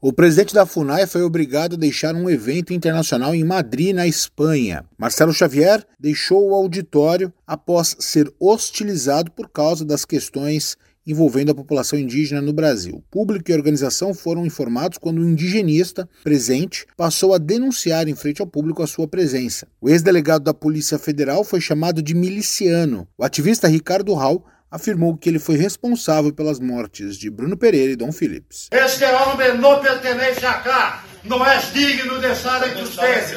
O presidente da FUNAI foi obrigado a deixar um evento internacional em Madrid, na Espanha. Marcelo Xavier deixou o auditório após ser hostilizado por causa das questões envolvendo a população indígena no Brasil. Público e organização foram informados quando o indigenista presente passou a denunciar em frente ao público a sua presença. O ex-delegado da Polícia Federal foi chamado de miliciano. O ativista Ricardo Hall afirmou que ele foi responsável pelas mortes de Bruno Pereira e Dom Phillips. Este homem não pertence cá, não é digno de estar entre vocês,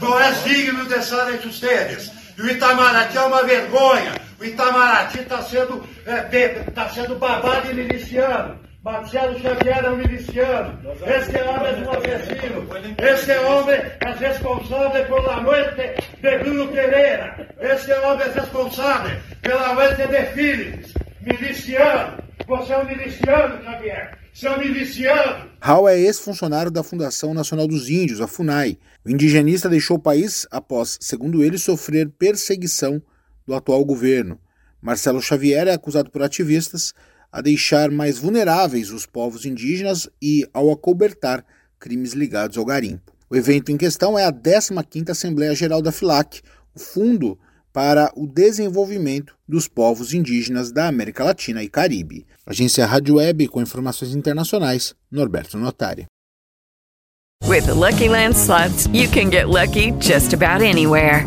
não é digno de estar entre vocês. E o Itamaraty é uma vergonha, o Itamaraty está sendo, é, tá sendo babado e miliciano. Marcelo Xavier é um miliciano. Este homem é um assassino. Este homem é responsável pela morte de Bruno Pereira. Este homem é responsável pela morte de Philips. Miliciano. Você é um miliciano, Xavier. Você é um miliciano. Hall é ex-funcionário da Fundação Nacional dos Índios, a FUNAI. O indigenista deixou o país após, segundo ele, sofrer perseguição do atual governo. Marcelo Xavier é acusado por ativistas a deixar mais vulneráveis os povos indígenas e ao acobertar crimes ligados ao garimpo. O evento em questão é a 15ª Assembleia Geral da FILAC, o Fundo para o Desenvolvimento dos Povos Indígenas da América Latina e Caribe. Agência Rádio Web com informações internacionais, Norberto Notari. With the Lucky Land slots, you can get lucky just about anywhere.